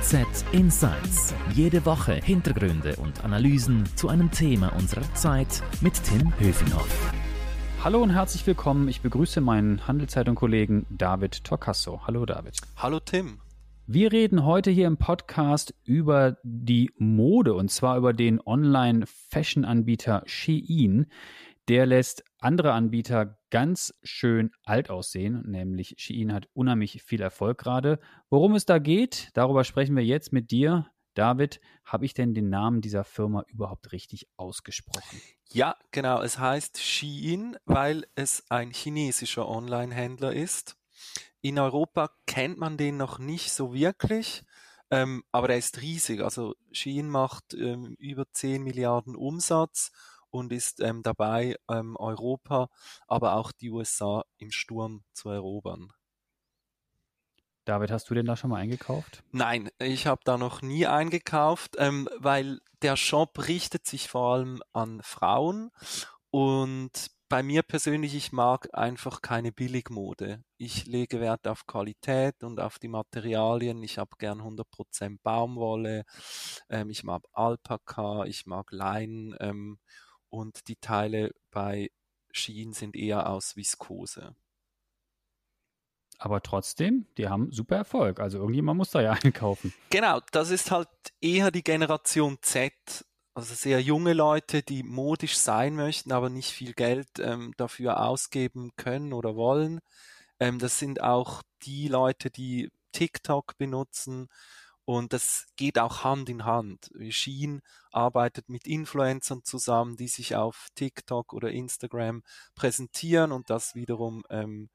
HZ Insights. Jede Woche Hintergründe und Analysen zu einem Thema unserer Zeit mit Tim Höfinghoff. Hallo und herzlich willkommen. Ich begrüße meinen Handelszeitung-Kollegen David Torcasso. Hallo David. Hallo Tim. Wir reden heute hier im Podcast über die Mode und zwar über den Online-Fashion-Anbieter Shein. Der lässt andere Anbieter ganz schön alt aussehen, nämlich Shein hat unheimlich viel Erfolg gerade. Worum es da geht, darüber sprechen wir jetzt mit dir. David, habe ich denn den Namen dieser Firma überhaupt richtig ausgesprochen? Ja, genau. Es heißt Shein, weil es ein chinesischer Online-Händler ist. In Europa kennt man den noch nicht so wirklich, ähm, aber er ist riesig. Also Shein macht ähm, über 10 Milliarden Umsatz und ist ähm, dabei, ähm, Europa, aber auch die USA im Sturm zu erobern. David, hast du denn da schon mal eingekauft? Nein, ich habe da noch nie eingekauft, ähm, weil der Shop richtet sich vor allem an Frauen und bei mir persönlich, ich mag einfach keine Billigmode. Ich lege Wert auf Qualität und auf die Materialien. Ich habe gern 100% Baumwolle. Ähm, ich mag Alpaka, ich mag Leinen ähm, und die Teile bei Shein sind eher aus Viskose. Aber trotzdem, die haben super Erfolg. Also irgendjemand muss da ja einkaufen. Genau, das ist halt eher die Generation Z also sehr junge Leute, die modisch sein möchten, aber nicht viel Geld ähm, dafür ausgeben können oder wollen. Ähm, das sind auch die Leute, die TikTok benutzen und das geht auch Hand in Hand. Shein arbeitet mit Influencern zusammen, die sich auf TikTok oder Instagram präsentieren und das wiederum ähm,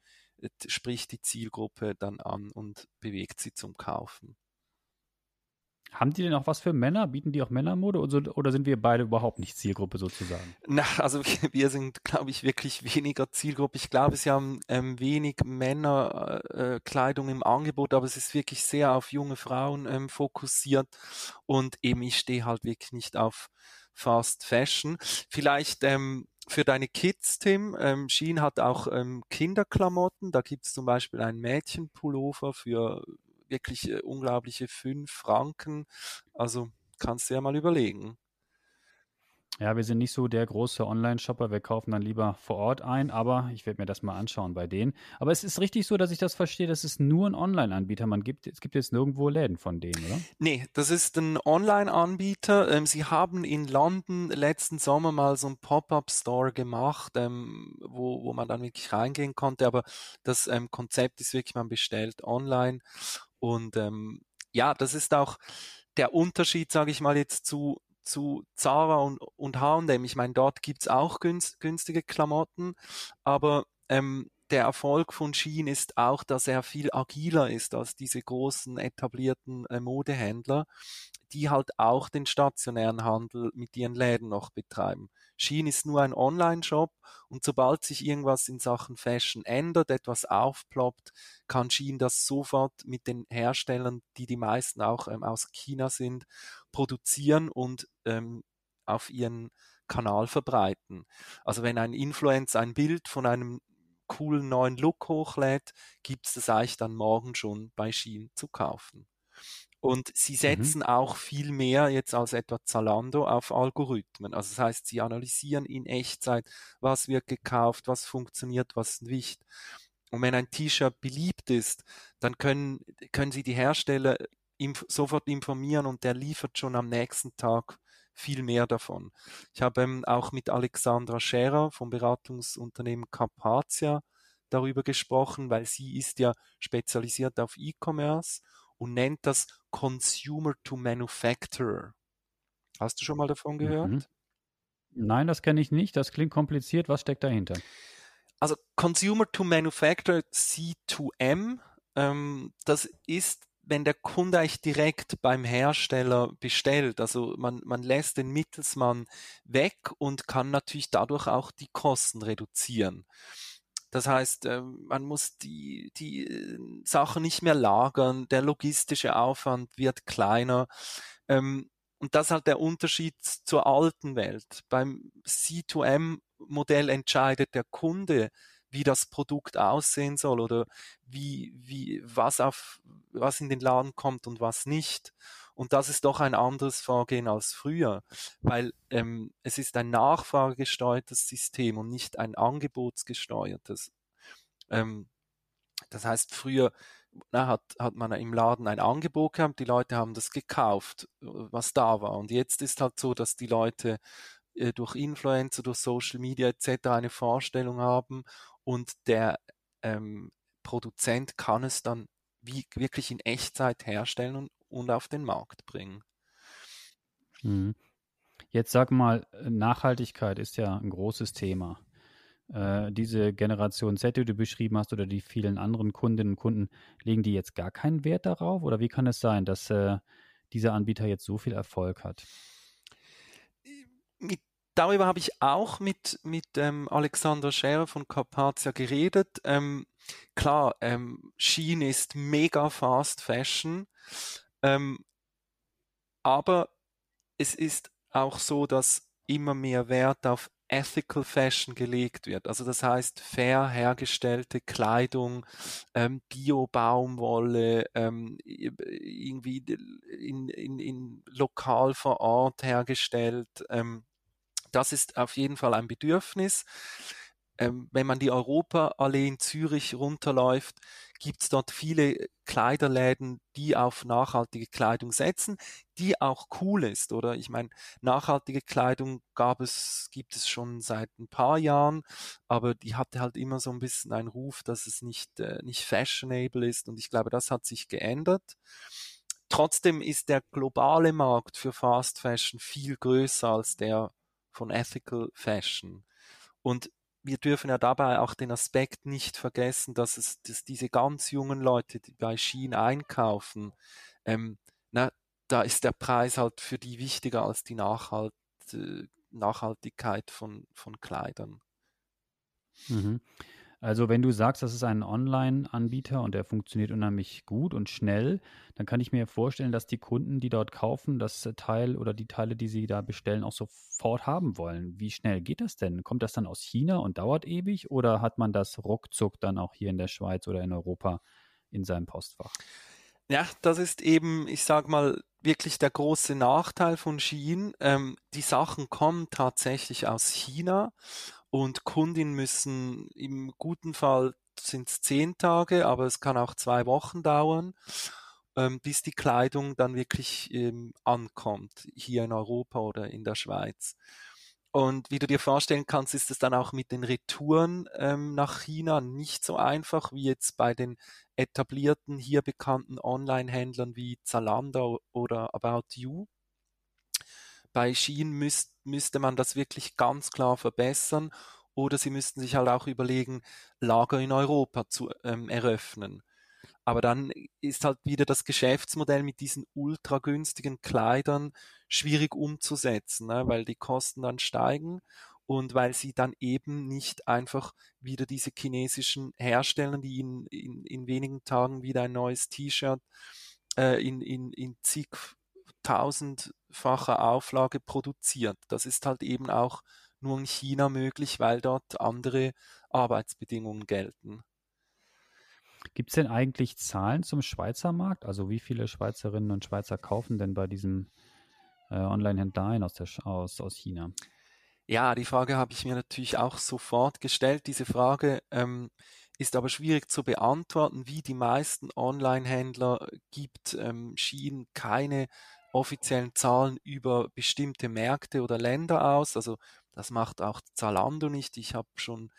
spricht die Zielgruppe dann an und bewegt sie zum Kaufen. Haben die denn auch was für Männer? Bieten die auch Männermode oder, sind wir beide überhaupt nicht Zielgruppe sozusagen? Na, also wir sind, glaube ich, wirklich weniger Zielgruppe. Ich glaube, sie haben ähm, wenig Männerkleidung äh, im Angebot, aber es ist wirklich sehr auf junge Frauen ähm, fokussiert und eben ich stehe halt wirklich nicht auf Fast Fashion. Vielleicht ähm, für deine Kids, Tim, ähm, Shein hat auch ähm, Kinderklamotten. Da gibt es zum Beispiel einen Mädchenpullover für wirklich äh, unglaubliche fünf Franken. Also kannst du ja mal überlegen. Ja, wir sind nicht so der große Online-Shopper. Wir kaufen dann lieber vor Ort ein, aber ich werde mir das mal anschauen bei denen. Aber es ist richtig so, dass ich das verstehe, das ist nur ein Online-Anbieter. Man gibt, es gibt jetzt nirgendwo Läden von denen, oder? Nee, das ist ein Online-Anbieter. Ähm, sie haben in London letzten Sommer mal so ein Pop-Up-Store gemacht, ähm, wo, wo man dann wirklich reingehen konnte. Aber das ähm, Konzept ist wirklich, man bestellt online und ähm, ja, das ist auch der Unterschied, sage ich mal jetzt zu zu Zara und, und H&M. Ich meine, dort gibt's auch günst, günstige Klamotten, aber ähm, der Erfolg von Shein ist auch, dass er viel agiler ist als diese großen etablierten äh, Modehändler die halt auch den stationären Handel mit ihren Läden noch betreiben. Shein ist nur ein Online-Shop und sobald sich irgendwas in Sachen Fashion ändert, etwas aufploppt, kann Shein das sofort mit den Herstellern, die die meisten auch ähm, aus China sind, produzieren und ähm, auf ihren Kanal verbreiten. Also wenn ein Influencer ein Bild von einem coolen neuen Look hochlädt, gibt es das eigentlich dann morgen schon bei Shein zu kaufen. Und sie mhm. setzen mhm. auch viel mehr jetzt als etwa Zalando auf Algorithmen. Also das heißt, sie analysieren in Echtzeit, was wird gekauft, was funktioniert, was nicht. Und wenn ein T-Shirt beliebt ist, dann können, können sie die Hersteller inf sofort informieren und der liefert schon am nächsten Tag viel mehr davon. Ich habe ähm, auch mit Alexandra Scherer vom Beratungsunternehmen Carpathia darüber gesprochen, weil sie ist ja spezialisiert auf E-Commerce und nennt das Consumer to Manufacturer. Hast du schon mal davon gehört? Mhm. Nein, das kenne ich nicht. Das klingt kompliziert. Was steckt dahinter? Also Consumer to Manufacturer C2M, ähm, das ist wenn der Kunde eigentlich direkt beim Hersteller bestellt, also man, man lässt den Mittelsmann weg und kann natürlich dadurch auch die Kosten reduzieren. Das heißt, ähm, man muss die, die äh, Sachen nicht mehr lagern, der logistische Aufwand wird kleiner. Ähm, und das ist halt der Unterschied zur alten Welt. Beim C2M-Modell entscheidet der Kunde, wie das Produkt aussehen soll oder wie, wie, was auf, was in den Laden kommt und was nicht. Und das ist doch ein anderes Vorgehen als früher, weil ähm, es ist ein nachfragegesteuertes System und nicht ein angebotsgesteuertes. Ähm, das heißt, früher na, hat, hat man im Laden ein Angebot gehabt, die Leute haben das gekauft, was da war. Und jetzt ist halt so, dass die Leute äh, durch Influencer, durch Social Media etc. eine Vorstellung haben und der ähm, Produzent kann es dann wie, wirklich in Echtzeit herstellen und, und auf den Markt bringen. Mhm. Jetzt sag mal, Nachhaltigkeit ist ja ein großes Thema. Äh, diese Generation Z, die du beschrieben hast, oder die vielen anderen Kundinnen und Kunden, legen die jetzt gar keinen Wert darauf? Oder wie kann es sein, dass äh, dieser Anbieter jetzt so viel Erfolg hat? Mit, darüber habe ich auch mit, mit ähm, Alexander Scherer von Carpathia geredet. Ähm, klar, ähm, Shein ist mega Fast Fashion, ähm, aber es ist auch so, dass immer mehr Wert auf Ethical Fashion gelegt wird. Also das heißt fair hergestellte Kleidung, ähm, Bio-Baumwolle, ähm, irgendwie in, in, in lokal vor Ort hergestellt. Ähm, das ist auf jeden Fall ein Bedürfnis. Ähm, wenn man die Europaallee in Zürich runterläuft, gibt es dort viele Kleiderläden, die auf nachhaltige Kleidung setzen, die auch cool ist, oder? Ich meine, nachhaltige Kleidung gab es, gibt es schon seit ein paar Jahren, aber die hatte halt immer so ein bisschen einen Ruf, dass es nicht, äh, nicht fashionable ist und ich glaube, das hat sich geändert. Trotzdem ist der globale Markt für Fast Fashion viel größer als der von Ethical Fashion. Und wir dürfen ja dabei auch den Aspekt nicht vergessen, dass es dass diese ganz jungen Leute, die bei Shein einkaufen, ähm, na, da ist der Preis halt für die wichtiger als die Nachhalt, äh, Nachhaltigkeit von, von Kleidern. Mhm. Also wenn du sagst, das ist ein Online-Anbieter und der funktioniert unheimlich gut und schnell, dann kann ich mir vorstellen, dass die Kunden, die dort kaufen, das Teil oder die Teile, die sie da bestellen, auch sofort haben wollen. Wie schnell geht das denn? Kommt das dann aus China und dauert ewig oder hat man das ruckzuck dann auch hier in der Schweiz oder in Europa in seinem Postfach? Ja, das ist eben, ich sag mal, wirklich der große Nachteil von Shein. Ähm, die Sachen kommen tatsächlich aus China und Kundinnen müssen im guten Fall sind es zehn Tage, aber es kann auch zwei Wochen dauern, ähm, bis die Kleidung dann wirklich ähm, ankommt, hier in Europa oder in der Schweiz. Und wie du dir vorstellen kannst, ist es dann auch mit den Retouren ähm, nach China nicht so einfach wie jetzt bei den etablierten, hier bekannten Online-Händlern wie Zalando oder About You. Bei Shein müsst, müsste man das wirklich ganz klar verbessern oder sie müssten sich halt auch überlegen, Lager in Europa zu ähm, eröffnen. Aber dann ist halt wieder das Geschäftsmodell mit diesen ultra günstigen Kleidern schwierig umzusetzen, ne? weil die Kosten dann steigen und weil sie dann eben nicht einfach wieder diese chinesischen Hersteller, die in, in, in wenigen Tagen wieder ein neues T-Shirt äh, in, in, in zig tausendfacher Auflage produziert. Das ist halt eben auch nur in China möglich, weil dort andere Arbeitsbedingungen gelten. Gibt es denn eigentlich Zahlen zum Schweizer Markt? Also wie viele Schweizerinnen und Schweizer kaufen denn bei diesem äh, Online-Händler ein aus, aus, aus China? Ja, die Frage habe ich mir natürlich auch sofort gestellt. Diese Frage ähm, ist aber schwierig zu beantworten. Wie die meisten Online-Händler gibt ähm, Shein keine offiziellen Zahlen über bestimmte Märkte oder Länder aus. Also das macht auch Zalando nicht. Ich habe schon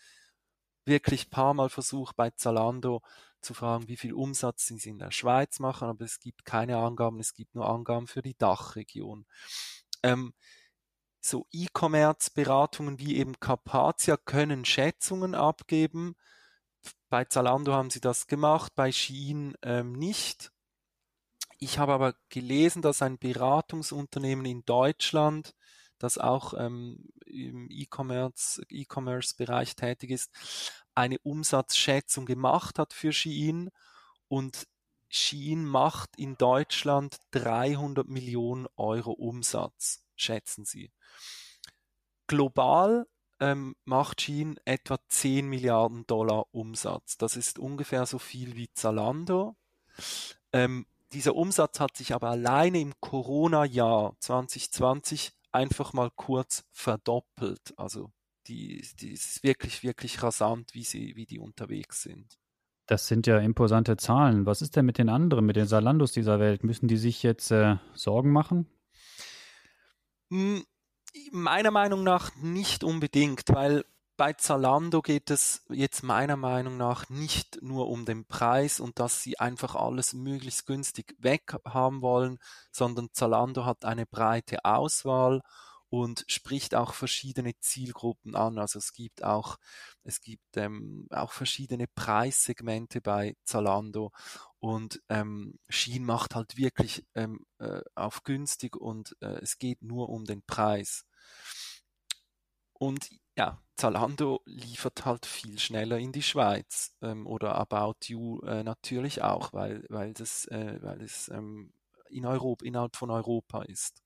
wirklich paar Mal versucht, bei Zalando zu fragen, wie viel Umsatz sie in der Schweiz machen, aber es gibt keine Angaben, es gibt nur Angaben für die Dachregion. Ähm, so E-Commerce-Beratungen wie eben Carpathia können Schätzungen abgeben. Bei Zalando haben sie das gemacht, bei Shein ähm, nicht. Ich habe aber gelesen, dass ein Beratungsunternehmen in Deutschland, das auch ähm, im E-Commerce, E-Commerce-Bereich tätig ist, eine Umsatzschätzung gemacht hat für Shein und Shein macht in Deutschland 300 Millionen Euro Umsatz, schätzen sie. Global ähm, macht Shein etwa 10 Milliarden Dollar Umsatz. Das ist ungefähr so viel wie Zalando. Ähm, dieser Umsatz hat sich aber alleine im Corona-Jahr 2020 einfach mal kurz verdoppelt. Also die, die ist wirklich, wirklich rasant, wie, sie, wie die unterwegs sind. Das sind ja imposante Zahlen. Was ist denn mit den anderen, mit den Salandos dieser Welt? Müssen die sich jetzt äh, Sorgen machen? Hm, meiner Meinung nach nicht unbedingt, weil bei Zalando geht es jetzt meiner Meinung nach nicht nur um den Preis und dass sie einfach alles möglichst günstig weg haben wollen, sondern Zalando hat eine breite Auswahl und spricht auch verschiedene Zielgruppen an. Also es gibt auch, es gibt ähm, auch verschiedene Preissegmente bei Zalando und ähm, Shein macht halt wirklich ähm, äh, auf günstig und äh, es geht nur um den Preis. Und ja, Zalando liefert halt viel schneller in die Schweiz ähm, oder About You äh, natürlich auch, weil, weil, das, äh, weil es ähm, in Europa, innerhalb von Europa ist.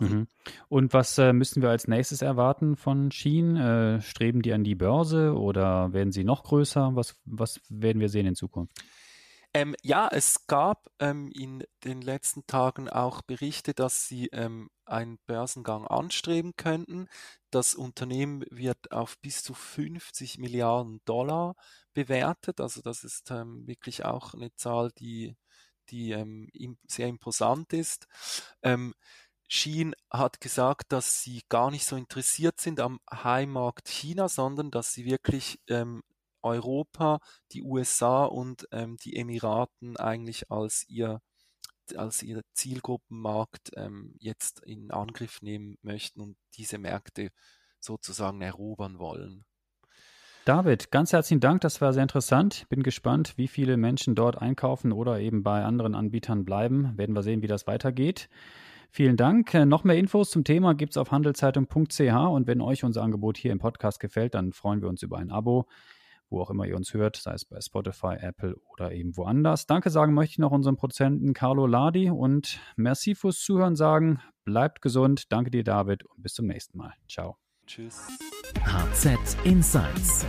Mhm. Und was äh, müssen wir als nächstes erwarten von Shein? Äh, streben die an die Börse oder werden sie noch größer? Was, was werden wir sehen in Zukunft? Ähm, ja, es gab ähm, in den letzten Tagen auch Berichte, dass sie ähm, einen Börsengang anstreben könnten. Das Unternehmen wird auf bis zu 50 Milliarden Dollar bewertet. Also das ist ähm, wirklich auch eine Zahl, die, die ähm, sehr imposant ist. Ähm, Shein hat gesagt, dass sie gar nicht so interessiert sind am Heimmarkt China, sondern dass sie wirklich ähm, Europa, die USA und ähm, die Emiraten eigentlich als ihr als ihr Zielgruppenmarkt ähm, jetzt in Angriff nehmen möchten und diese Märkte sozusagen erobern wollen. David, ganz herzlichen Dank, das war sehr interessant. Bin gespannt, wie viele Menschen dort einkaufen oder eben bei anderen Anbietern bleiben. Werden wir sehen, wie das weitergeht. Vielen Dank. Äh, noch mehr Infos zum Thema gibt es auf handelszeitung.ch und wenn euch unser Angebot hier im Podcast gefällt, dann freuen wir uns über ein Abo, wo auch immer ihr uns hört, sei es bei Spotify, Apple oder eben woanders. Danke sagen möchte ich noch unserem Produzenten Carlo Ladi und merci fürs Zuhören sagen. Bleibt gesund. Danke dir, David, und bis zum nächsten Mal. Ciao. Tschüss. HZ Insights